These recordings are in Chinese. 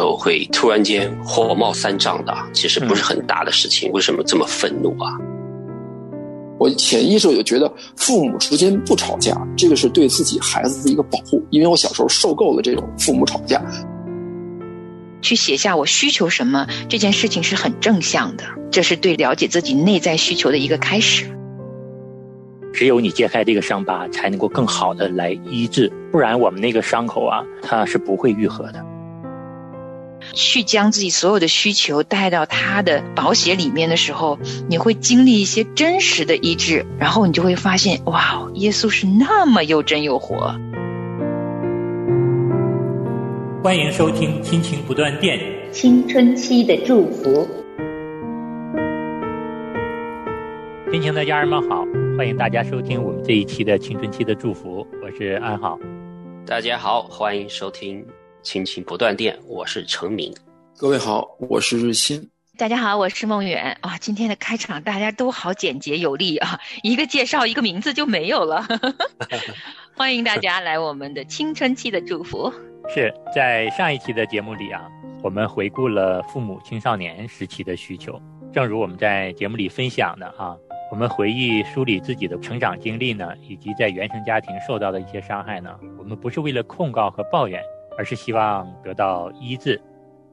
时候会突然间火冒三丈的，其实不是很大的事情，为什么这么愤怒啊？我潜意识就觉得父母之间不吵架，这个是对自己孩子的一个保护，因为我小时候受够了这种父母吵架。去写下我需求什么这件事情是很正向的，这是对了解自己内在需求的一个开始。只有你揭开这个伤疤，才能够更好的来医治，不然我们那个伤口啊，它是不会愈合的。去将自己所有的需求带到他的保险里面的时候，你会经历一些真实的医治，然后你就会发现，哇，耶稣是那么又真又活。欢迎收听《亲情不断电》，青春期的祝福。亲情的家人们好，欢迎大家收听我们这一期的《青春期的祝福》，我是安好。大家好，欢迎收听《亲情不断电》，我是程明。各位好，我是日新。大家好，我是梦远。啊，今天的开场大家都好简洁有力啊，一个介绍，一个名字就没有了。欢迎大家来我们的青春期的祝福。是在上一期的节目里啊，我们回顾了父母青少年时期的需求。正如我们在节目里分享的啊，我们回忆梳理自己的成长经历呢，以及在原生家庭受到的一些伤害呢，我们不是为了控告和抱怨，而是希望得到医治。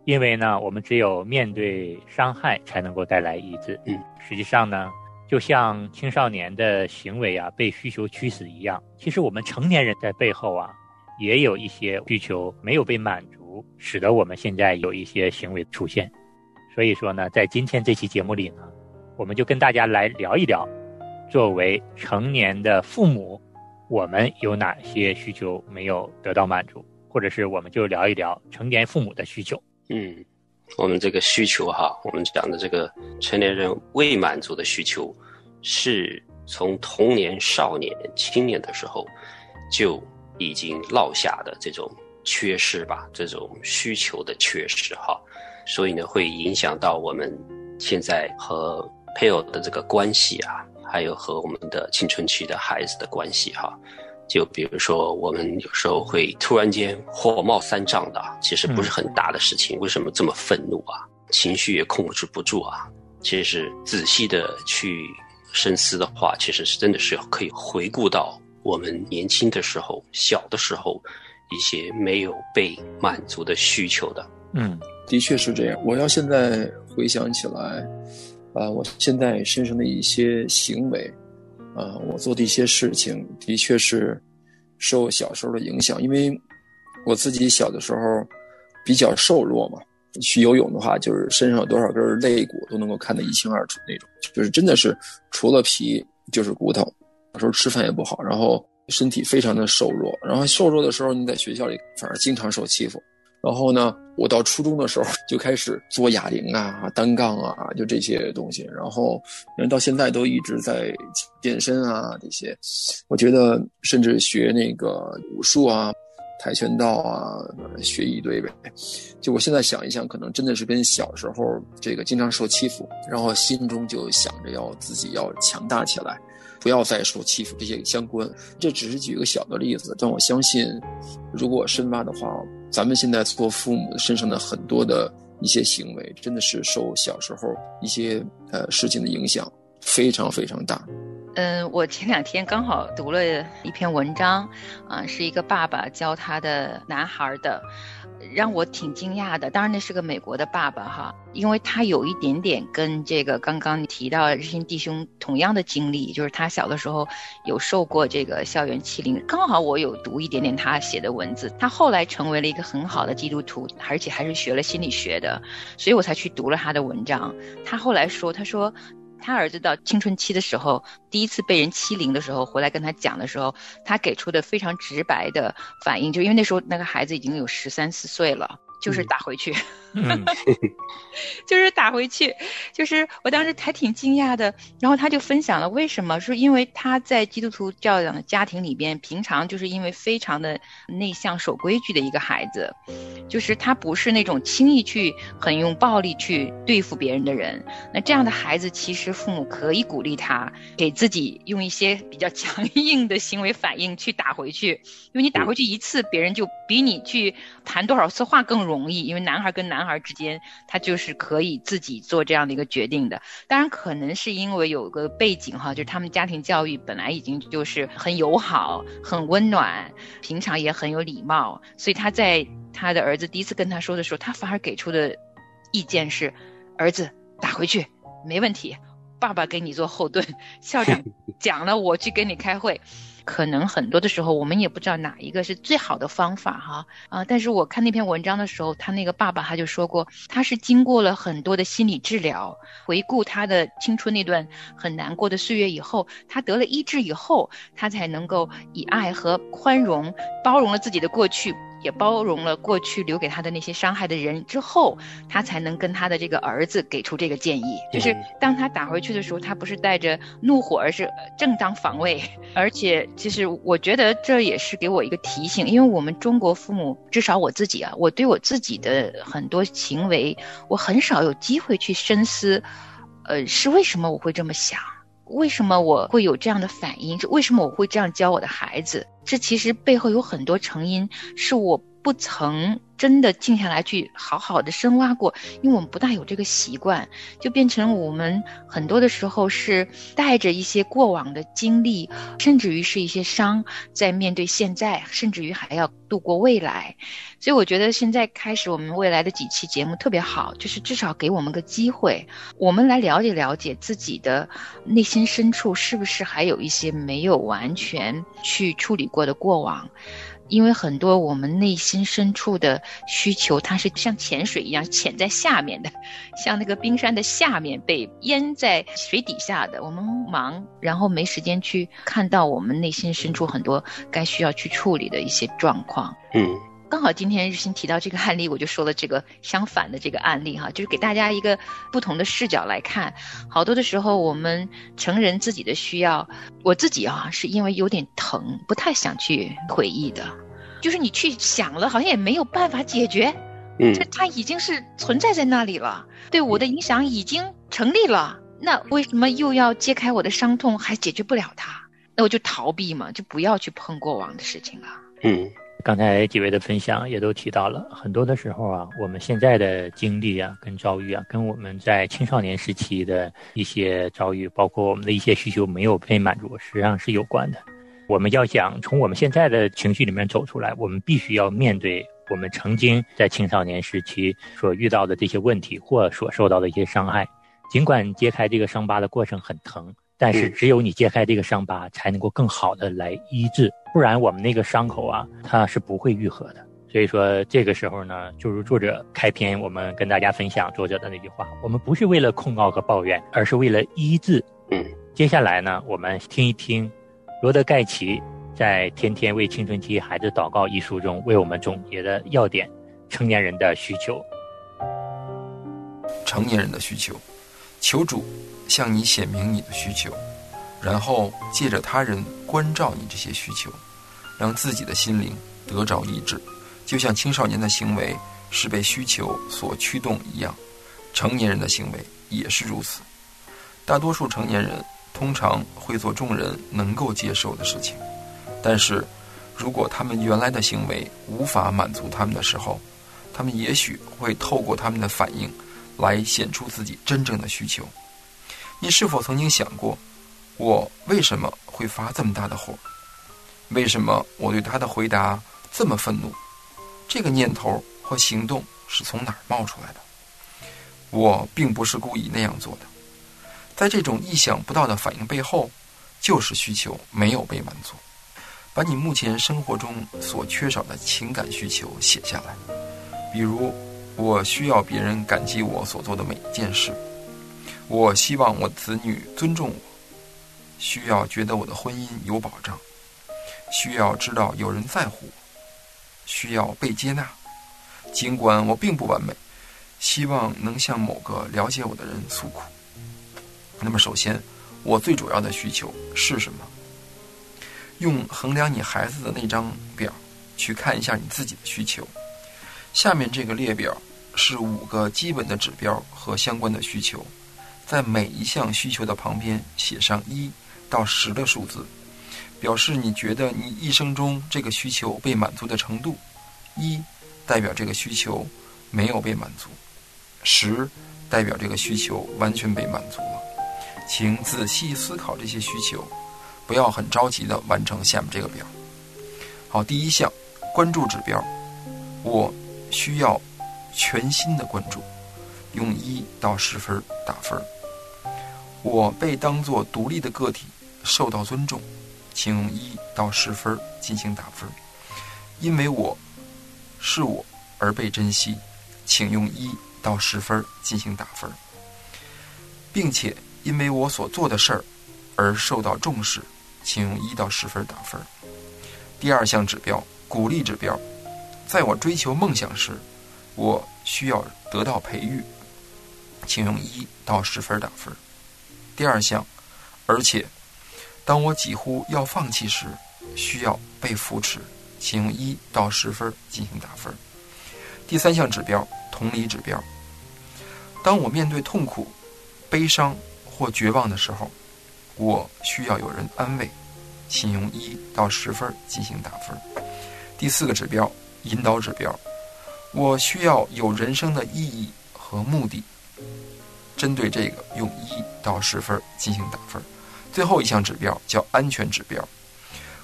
因为呢，我们只有面对伤害，才能够带来医治。嗯，实际上呢，就像青少年的行为啊，被需求驱使一样，其实我们成年人在背后啊。也有一些需求没有被满足，使得我们现在有一些行为出现。所以说呢，在今天这期节目里呢，我们就跟大家来聊一聊，作为成年的父母，我们有哪些需求没有得到满足，或者是我们就聊一聊成年父母的需求。嗯，我们这个需求哈，我们讲的这个成年人未满足的需求，是从童年、少年、青年的时候就。已经落下的这种缺失吧，这种需求的缺失哈，所以呢，会影响到我们现在和配偶的这个关系啊，还有和我们的青春期的孩子的关系哈。就比如说，我们有时候会突然间火冒三丈的，其实不是很大的事情，为什么这么愤怒啊？情绪也控制不住啊？其实仔细的去深思的话，其实是真的是可以回顾到。我们年轻的时候，小的时候，一些没有被满足的需求的，嗯，的确是这样。我要现在回想起来，啊，我现在身上的一些行为，呃，我做的一些事情，的确是受小时候的影响。因为我自己小的时候比较瘦弱嘛，去游泳的话，就是身上有多少根肋骨都能够看得一清二楚那种，就是真的是除了皮就是骨头。有时候吃饭也不好，然后身体非常的瘦弱，然后瘦弱的时候你在学校里反而经常受欺负。然后呢，我到初中的时候就开始做哑铃啊、单杠啊，就这些东西。然后人到现在都一直在健身啊，这些。我觉得甚至学那个武术啊、跆拳道啊，学一堆呗。就我现在想一想，可能真的是跟小时候这个经常受欺负，然后心中就想着要自己要强大起来。不要再受欺负，这些相关。这只是举一个小的例子，但我相信，如果深挖的话，咱们现在做父母身上的很多的一些行为，真的是受小时候一些呃事情的影响，非常非常大。嗯，我前两天刚好读了一篇文章，啊，是一个爸爸教他的男孩的。让我挺惊讶的，当然那是个美国的爸爸哈，因为他有一点点跟这个刚刚提到日新弟兄同样的经历，就是他小的时候有受过这个校园欺凌，刚好我有读一点点他写的文字，他后来成为了一个很好的基督徒，而且还是学了心理学的，所以我才去读了他的文章。他后来说，他说。他儿子到青春期的时候，第一次被人欺凌的时候，回来跟他讲的时候，他给出的非常直白的反应，就因为那时候那个孩子已经有十三四岁了，就是打回去。嗯 就是打回去，就是我当时还挺惊讶的。然后他就分享了为什么，说因为他在基督徒教养的家庭里边，平常就是因为非常的内向、守规矩的一个孩子，就是他不是那种轻易去很用暴力去对付别人的人。那这样的孩子，其实父母可以鼓励他，给自己用一些比较强硬的行为反应去打回去，因为你打回去一次，别人就比你去谈多少次话更容易，因为男孩跟男孩之间，他就是可以自己做这样的一个决定的。当然，可能是因为有个背景哈，就是他们家庭教育本来已经就是很友好、很温暖，平常也很有礼貌，所以他在他的儿子第一次跟他说的时候，他反而给出的意见是：儿子打回去没问题，爸爸给你做后盾，校长 讲了，我去跟你开会。可能很多的时候，我们也不知道哪一个是最好的方法哈啊！但是我看那篇文章的时候，他那个爸爸他就说过，他是经过了很多的心理治疗，回顾他的青春那段很难过的岁月以后，他得了医治以后，他才能够以爱和宽容包容了自己的过去。也包容了过去留给他的那些伤害的人之后，他才能跟他的这个儿子给出这个建议。就是当他打回去的时候，他不是带着怒火，而是正当防卫。而且，其实我觉得这也是给我一个提醒，因为我们中国父母，至少我自己啊，我对我自己的很多行为，我很少有机会去深思，呃，是为什么我会这么想。为什么我会有这样的反应？为什么我会这样教我的孩子？这其实背后有很多成因，是我不曾。真的静下来去好好的深挖过，因为我们不大有这个习惯，就变成我们很多的时候是带着一些过往的经历，甚至于是一些伤，在面对现在，甚至于还要度过未来。所以我觉得现在开始我们未来的几期节目特别好，就是至少给我们个机会，我们来了解了解自己的内心深处是不是还有一些没有完全去处理过的过往。因为很多我们内心深处的需求，它是像潜水一样潜在下面的，像那个冰山的下面被淹在水底下的。我们忙，然后没时间去看到我们内心深处很多该需要去处理的一些状况。嗯，刚好今天日新提到这个案例，我就说了这个相反的这个案例哈，就是给大家一个不同的视角来看。好多的时候，我们成人自己的需要，我自己啊是因为有点疼，不太想去回忆的。就是你去想了，好像也没有办法解决，嗯，这它已经是存在在那里了，对我的影响已经成立了。那为什么又要揭开我的伤痛，还解决不了它？那我就逃避嘛，就不要去碰过往的事情了。嗯，刚才几位的分享也都提到了，很多的时候啊，我们现在的经历啊，跟遭遇啊，跟我们在青少年时期的一些遭遇，包括我们的一些需求没有被满足，实际上是有关的。我们要想从我们现在的情绪里面走出来，我们必须要面对我们曾经在青少年时期所遇到的这些问题或所受到的一些伤害。尽管揭开这个伤疤的过程很疼，但是只有你揭开这个伤疤，才能够更好的来医治，不然我们那个伤口啊，它是不会愈合的。所以说，这个时候呢，就如作者开篇我们跟大家分享作者的那句话：我们不是为了控告和抱怨，而是为了医治。嗯，接下来呢，我们听一听。罗德盖奇在《天天为青春期孩子祷告》一书中为我们总结的要点：成年人的需求。成年人的需求，求主向你显明你的需求，然后借着他人关照你这些需求，让自己的心灵得着医治。就像青少年的行为是被需求所驱动一样，成年人的行为也是如此。大多数成年人。通常会做众人能够接受的事情，但是，如果他们原来的行为无法满足他们的时候，他们也许会透过他们的反应来显出自己真正的需求。你是否曾经想过，我为什么会发这么大的火？为什么我对他的回答这么愤怒？这个念头和行动是从哪儿冒出来的？我并不是故意那样做的。在这种意想不到的反应背后，就是需求没有被满足。把你目前生活中所缺少的情感需求写下来，比如，我需要别人感激我所做的每一件事；我希望我子女尊重我；需要觉得我的婚姻有保障；需要知道有人在乎我；需要被接纳。尽管我并不完美，希望能向某个了解我的人诉苦。那么，首先，我最主要的需求是什么？用衡量你孩子的那张表去看一下你自己的需求。下面这个列表是五个基本的指标和相关的需求，在每一项需求的旁边写上一到十的数字，表示你觉得你一生中这个需求被满足的程度。一代表这个需求没有被满足，十代表这个需求完全被满足了。请仔细思考这些需求，不要很着急地完成下面这个表。好，第一项关注指标，我需要全新的关注，用一到十分打分。我被当作独立的个体受到尊重，请用一到十分进行打分，因为我是我而被珍惜，请用一到十分进行打分，并且。因为我所做的事儿而受到重视，请用一到十分打分。第二项指标，鼓励指标，在我追求梦想时，我需要得到培育，请用一到十分打分。第二项，而且，当我几乎要放弃时，需要被扶持，请用一到十分进行打分。第三项指标，同理指标，当我面对痛苦、悲伤。或绝望的时候，我需要有人安慰，请用一到十分进行打分。第四个指标，引导指标，我需要有人生的意义和目的，针对这个用一到十分进行打分。最后一项指标叫安全指标，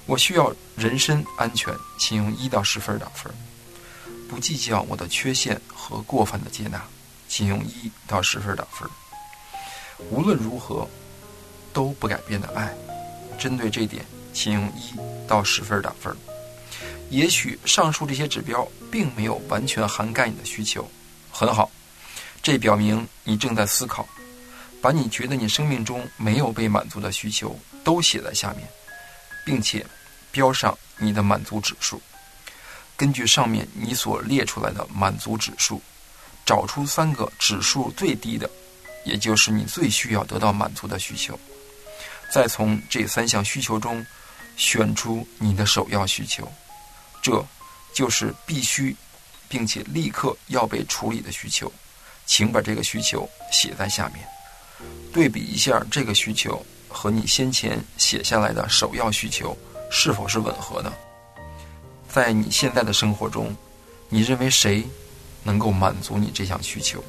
我需要人身安全，请用一到十分打分。不计较我的缺陷和过分的接纳，请用一到十分打分。无论如何都不改变的爱，针对这点，请用一到十分打分。也许上述这些指标并没有完全涵盖你的需求，很好，这表明你正在思考，把你觉得你生命中没有被满足的需求都写在下面，并且标上你的满足指数。根据上面你所列出来的满足指数，找出三个指数最低的。也就是你最需要得到满足的需求，再从这三项需求中选出你的首要需求，这就是必须并且立刻要被处理的需求，请把这个需求写在下面，对比一下这个需求和你先前写下来的首要需求是否是吻合的。在你现在的生活中，你认为谁能够满足你这项需求？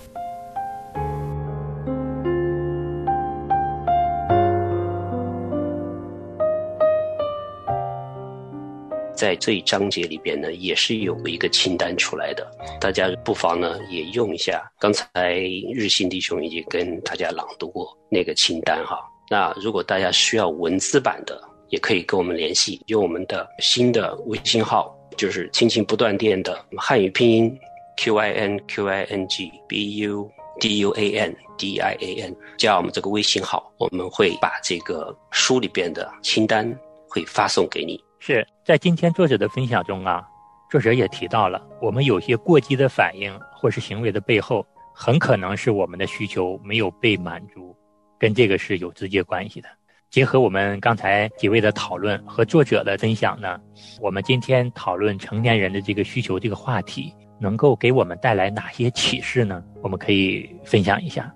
在这一章节里边呢，也是有一个清单出来的，大家不妨呢也用一下。刚才日新弟兄已经跟大家朗读过那个清单哈。那如果大家需要文字版的，也可以跟我们联系，用我们的新的微信号，就是亲情不断电的汉语拼音 Q I N Q I N G B U D U A N D I A N，加我们这个微信号，我们会把这个书里边的清单会发送给你。是在今天作者的分享中啊，作者也提到了，我们有些过激的反应或是行为的背后，很可能是我们的需求没有被满足，跟这个是有直接关系的。结合我们刚才几位的讨论和作者的分享呢，我们今天讨论成年人的这个需求这个话题，能够给我们带来哪些启示呢？我们可以分享一下。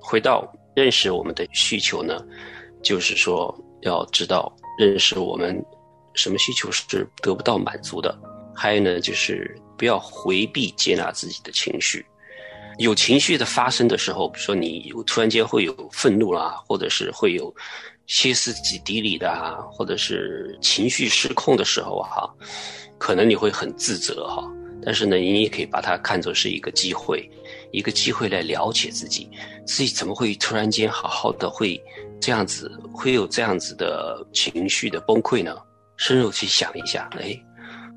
回到认识我们的需求呢，就是说要知道认识我们。什么需求是得不到满足的？还有呢，就是不要回避接纳自己的情绪。有情绪的发生的时候，比如说你突然间会有愤怒啦，或者是会有歇斯底里的啊，或者是情绪失控的时候啊，可能你会很自责哈。但是呢，你也可以把它看作是一个机会，一个机会来了解自己，自己怎么会突然间好好的会这样子，会有这样子的情绪的崩溃呢？深入去想一下，哎，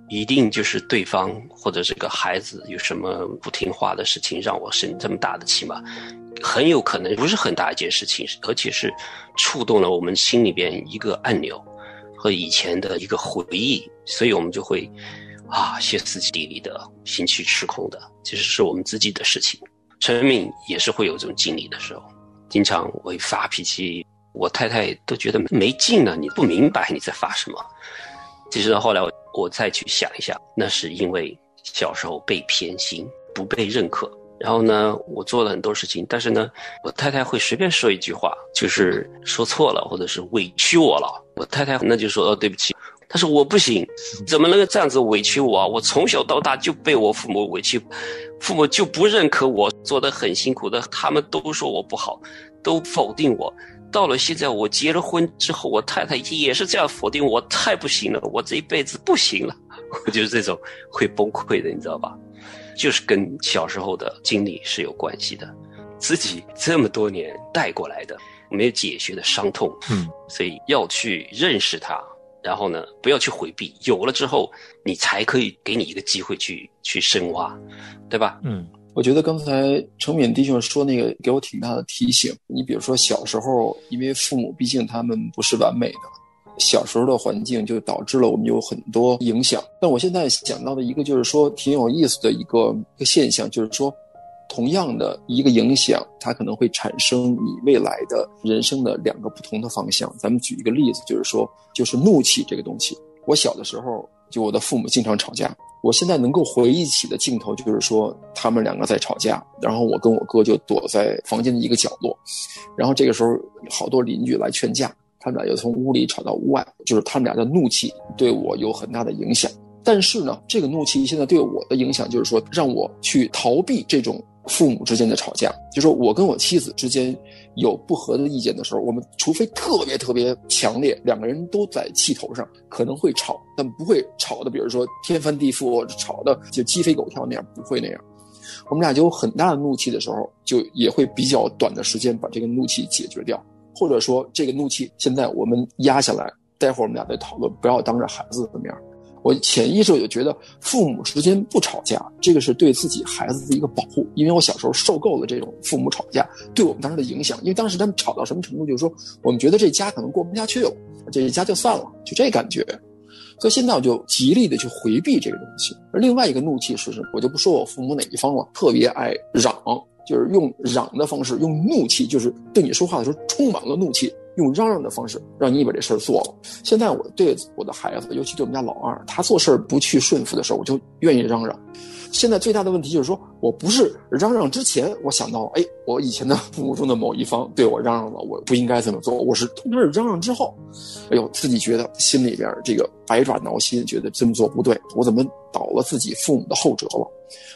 一定就是对方或者这个孩子有什么不听话的事情，让我生这么大的气吗？很有可能不是很大一件事情，而且是触动了我们心里边一个按钮和以前的一个回忆，所以我们就会啊歇斯底里的、心气失控的，其实是我们自己的事情。陈敏也是会有这种经历的时候，经常会发脾气，我太太都觉得没劲了，你不明白你在发什么。其实到后来我我再去想一下，那是因为小时候被偏心，不被认可。然后呢，我做了很多事情，但是呢，我太太会随便说一句话，就是说错了，或者是委屈我了。我太太那就说：“哦，对不起。”他说：“我不行，怎么能够这样子委屈我啊？我从小到大就被我父母委屈，父母就不认可我做的很辛苦的，他们都说我不好，都否定我。到了现在，我结了婚之后，我太太也是这样否定我，太不行了，我这一辈子不行了。我就是这种会崩溃的，你知道吧？”就是跟小时候的经历是有关系的，自己这么多年带过来的没有解决的伤痛，嗯，所以要去认识它，然后呢，不要去回避，有了之后，你才可以给你一个机会去去深挖，对吧？嗯，我觉得刚才程敏弟兄说那个给我挺大的提醒。你比如说小时候，因为父母毕竟他们不是完美的。小时候的环境就导致了我们有很多影响。但我现在想到的一个就是说挺有意思的一个一个现象，就是说，同样的一个影响，它可能会产生你未来的人生的两个不同的方向。咱们举一个例子，就是说，就是怒气这个东西。我小的时候，就我的父母经常吵架。我现在能够回忆起的镜头，就是说他们两个在吵架，然后我跟我哥就躲在房间的一个角落，然后这个时候好多邻居来劝架。他们俩又从屋里吵到屋外，就是他们俩的怒气对我有很大的影响。但是呢，这个怒气现在对我的影响就是说，让我去逃避这种父母之间的吵架。就说我跟我妻子之间有不合的意见的时候，我们除非特别特别强烈，两个人都在气头上，可能会吵，但不会吵的，比如说天翻地覆，吵的就鸡飞狗跳那样，不会那样。我们俩就有很大的怒气的时候，就也会比较短的时间把这个怒气解决掉。或者说，这个怒气现在我们压下来，待会儿我们俩再讨论，不要当着孩子的面我潜意识我就觉得，父母之间不吵架，这个是对自己孩子的一个保护。因为我小时候受够了这种父母吵架对我们当时的影响。因为当时他们吵到什么程度，就是说我们觉得这家可能过不下去了，这一家就散了，就这感觉。所以现在我就极力的去回避这个东西。而另外一个怒气是什么？我就不说我父母哪一方了，特别爱嚷。就是用嚷的方式，用怒气，就是对你说话的时候充满了怒气，用嚷嚷的方式让你把这事儿做了。现在我对我的孩子，尤其对我们家老二，他做事儿不去顺服的时候，我就愿意嚷嚷。现在最大的问题就是说，我不是嚷嚷之前，我想到，哎，我以前的父母中的某一方对我嚷嚷了，我不应该这么做。我是通常是嚷嚷之后，哎呦，自己觉得心里边这个百爪挠心，觉得这么做不对，我怎么倒了自己父母的后辙了？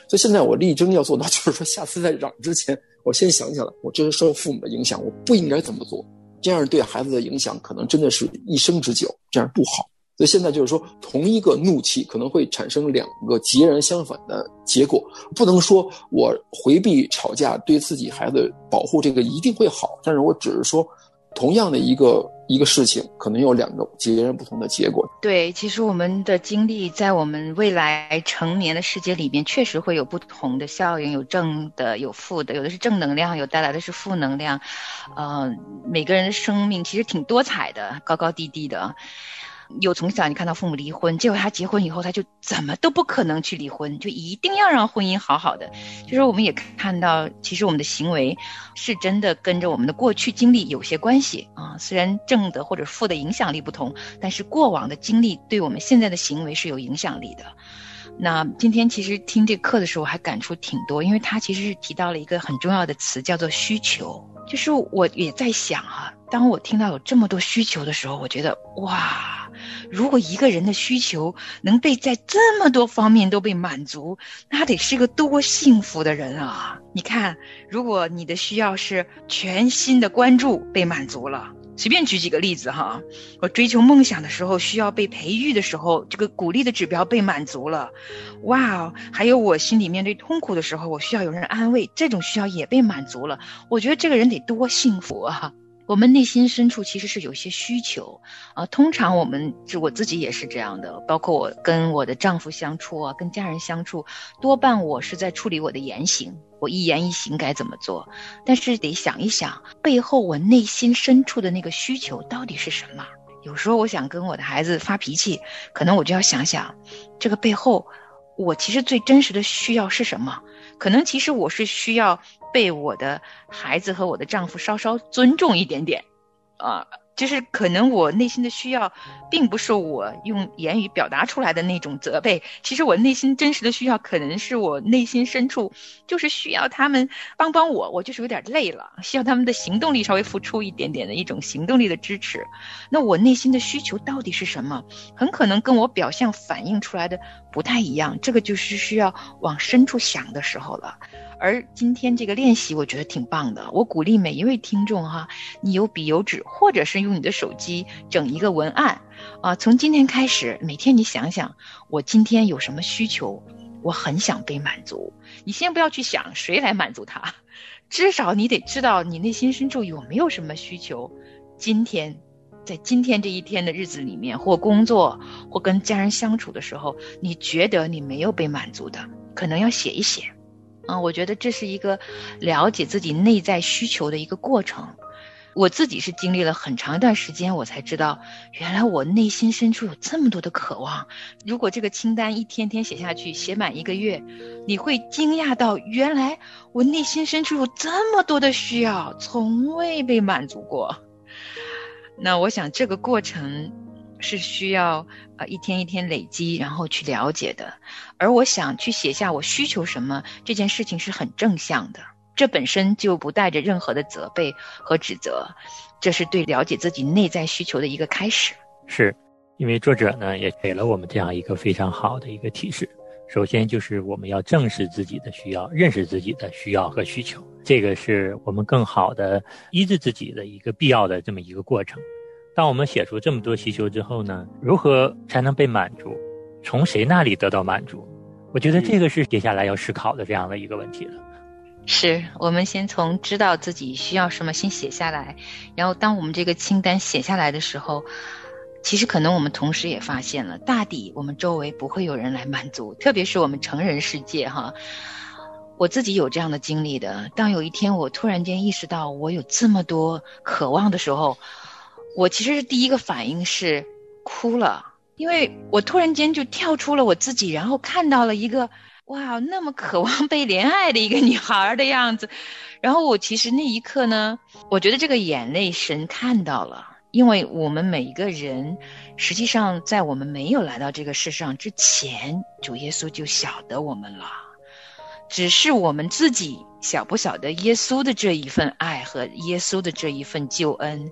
所以现在我力争要做到，就是说，下次在嚷之前，我先想起来，我这是受父母的影响，我不应该这么做。这样对孩子的影响，可能真的是一生之久，这样不好。所以现在就是说，同一个怒气可能会产生两个截然相反的结果。不能说我回避吵架对自己孩子保护这个一定会好，但是我只是说，同样的一个一个事情，可能有两个截然不同的结果。对，其实我们的经历在我们未来成年的世界里面，确实会有不同的效应，有正的，有负的，有的是正能量，有带来的是负能量。呃，每个人的生命其实挺多彩的，高高低低的。有从小你看到父母离婚，结果他结婚以后，他就怎么都不可能去离婚，就一定要让婚姻好好的。就是我们也看到，其实我们的行为是真的跟着我们的过去经历有些关系啊。虽然正的或者负的影响力不同，但是过往的经历对我们现在的行为是有影响力的。那今天其实听这课的时候，还感触挺多，因为他其实是提到了一个很重要的词，叫做需求。就是我也在想啊，当我听到有这么多需求的时候，我觉得哇，如果一个人的需求能被在这么多方面都被满足，那得是个多幸福的人啊！你看，如果你的需要是全新的关注被满足了。随便举几个例子哈，我追求梦想的时候需要被培育的时候，这个鼓励的指标被满足了，哇！还有我心里面对痛苦的时候，我需要有人安慰，这种需要也被满足了。我觉得这个人得多幸福啊！我们内心深处其实是有些需求啊。通常我们就我自己也是这样的，包括我跟我的丈夫相处啊，跟家人相处，多半我是在处理我的言行。我一言一行该怎么做？但是得想一想，背后我内心深处的那个需求到底是什么？有时候我想跟我的孩子发脾气，可能我就要想想，这个背后，我其实最真实的需要是什么？可能其实我是需要被我的孩子和我的丈夫稍稍尊重一点点，啊。就是可能我内心的需要，并不是我用言语表达出来的那种责备。其实我内心真实的需要，可能是我内心深处就是需要他们帮帮我。我就是有点累了，需要他们的行动力稍微付出一点点的一种行动力的支持。那我内心的需求到底是什么？很可能跟我表象反映出来的不太一样。这个就是需要往深处想的时候了。而今天这个练习，我觉得挺棒的。我鼓励每一位听众哈，你有笔有纸，或者是用你的手机整一个文案，啊，从今天开始，每天你想想，我今天有什么需求，我很想被满足。你先不要去想谁来满足他，至少你得知道你内心深处有没有什么需求。今天，在今天这一天的日子里面，或工作，或跟家人相处的时候，你觉得你没有被满足的，可能要写一写。嗯，我觉得这是一个了解自己内在需求的一个过程。我自己是经历了很长一段时间，我才知道，原来我内心深处有这么多的渴望。如果这个清单一天天写下去，写满一个月，你会惊讶到，原来我内心深处有这么多的需要，从未被满足过。那我想这个过程。是需要呃一天一天累积，然后去了解的。而我想去写下我需求什么这件事情是很正向的，这本身就不带着任何的责备和指责，这是对了解自己内在需求的一个开始。是，因为作者呢也给了我们这样一个非常好的一个提示。首先就是我们要正视自己的需要，认识自己的需要和需求，这个是我们更好的医治自己的一个必要的这么一个过程。当我们写出这么多需求之后呢，如何才能被满足？从谁那里得到满足？我觉得这个是接下来要思考的这样的一个问题了。是我们先从知道自己需要什么先写下来，然后当我们这个清单写下来的时候，其实可能我们同时也发现了，大抵我们周围不会有人来满足，特别是我们成人世界哈。我自己有这样的经历的，当有一天我突然间意识到我有这么多渴望的时候。我其实是第一个反应是哭了，因为我突然间就跳出了我自己，然后看到了一个哇，那么渴望被怜爱的一个女孩的样子，然后我其实那一刻呢，我觉得这个眼泪神看到了，因为我们每一个人，实际上在我们没有来到这个世上之前，主耶稣就晓得我们了，只是我们自己晓不晓得耶稣的这一份爱和耶稣的这一份救恩。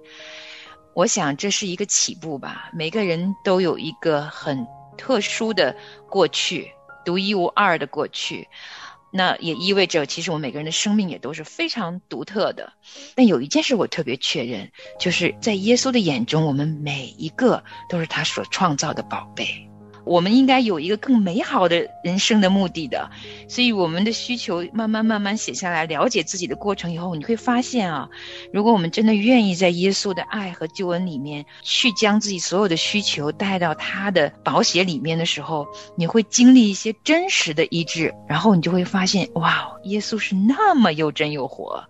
我想这是一个起步吧。每个人都有一个很特殊的过去，独一无二的过去。那也意味着，其实我们每个人的生命也都是非常独特的。但有一件事我特别确认，就是在耶稣的眼中，我们每一个都是他所创造的宝贝。我们应该有一个更美好的人生的目的的，所以我们的需求慢慢慢慢写下来，了解自己的过程以后，你会发现啊，如果我们真的愿意在耶稣的爱和救恩里面去将自己所有的需求带到他的保险里面的时候，你会经历一些真实的医治，然后你就会发现，哇，耶稣是那么又真又活，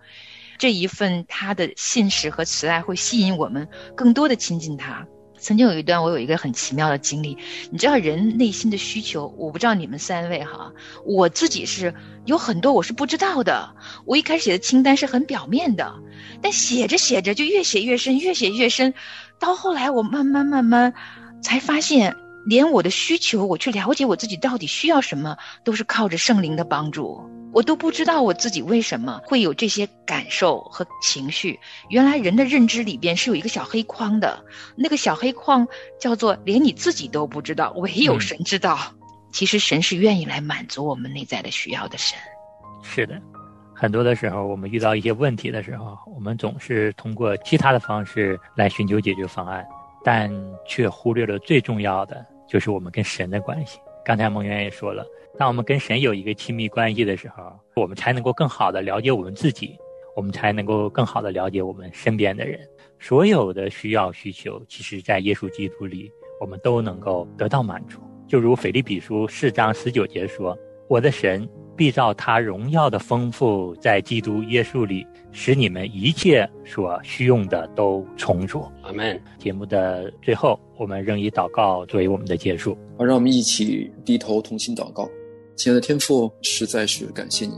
这一份他的信实和慈爱会吸引我们更多的亲近他。曾经有一段，我有一个很奇妙的经历。你知道，人内心的需求，我不知道你们三位哈，我自己是有很多我是不知道的。我一开始写的清单是很表面的，但写着写着就越写越深，越写越深。到后来，我慢慢慢慢才发现，连我的需求，我去了解我自己到底需要什么，都是靠着圣灵的帮助。我都不知道我自己为什么会有这些感受和情绪。原来人的认知里边是有一个小黑框的，那个小黑框叫做连你自己都不知道，唯有神知道。其实神是愿意来满足我们内在的需要的。神是的，很多的时候我们遇到一些问题的时候，我们总是通过其他的方式来寻求解决方案，但却忽略了最重要的就是我们跟神的关系。刚才蒙元也说了。当我们跟神有一个亲密关系的时候，我们才能够更好的了解我们自己，我们才能够更好的了解我们身边的人。所有的需要需求，其实在耶稣基督里，我们都能够得到满足。就如腓利比书四章十九节说：“我的神。”必照他荣耀的丰富，在基督耶稣里，使你们一切所需用的都充足。阿门。节目的最后，我们仍以祷告作为我们的结束。好，让我们一起低头同心祷告。亲爱的天父，实在是感谢你，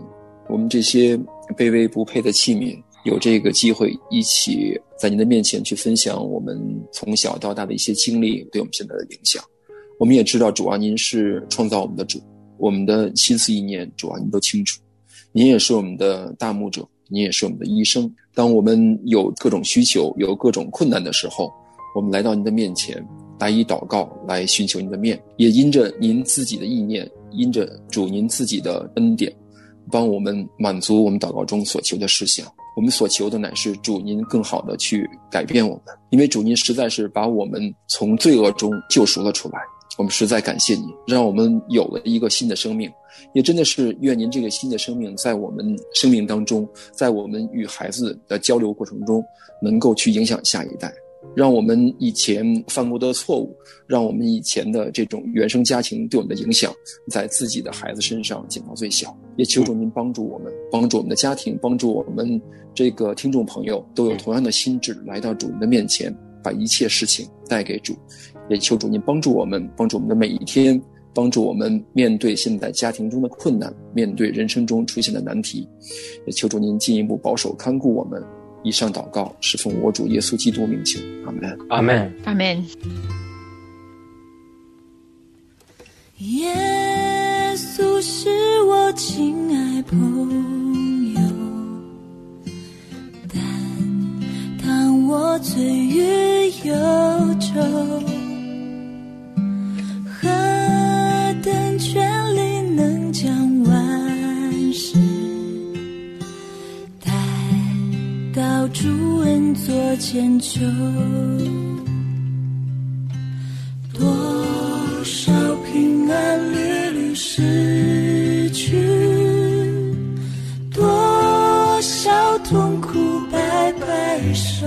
我们这些卑微不配的器皿，有这个机会一起在您的面前去分享我们从小到大的一些经历，对我们现在的影响。我们也知道主啊，您是创造我们的主，我们的心思意念，主啊，您都清楚。您也是我们的大牧者，您也是我们的医生。当我们有各种需求、有各种困难的时候，我们来到您的面前，来以祷告来寻求您的面，也因着您自己的意念，因着主您自己的恩典，帮我们满足我们祷告中所求的事项。我们所求的乃是主您更好的去改变我们，因为主您实在是把我们从罪恶中救赎了出来。我们实在感谢你，让我们有了一个新的生命，也真的是愿您这个新的生命在我们生命当中，在我们与孩子的交流过程中，能够去影响下一代，让我们以前犯过的错误，让我们以前的这种原生家庭对我们的影响，在自己的孩子身上减到最小。也求助您帮助我们，帮助我们的家庭，帮助我们这个听众朋友都有同样的心智来到主人的面前，把一切事情带给主。也求主您帮助我们，帮助我们的每一天，帮助我们面对现在家庭中的困难，面对人生中出现的难题。也求主您进一步保守看顾我们。以上祷告是奉我主耶稣基督名求，阿门，阿门，阿门。耶稣是我亲爱朋友，但当我醉于忧愁。主恩作千秋，多少平安屡屡失去，多少痛苦摆摆手，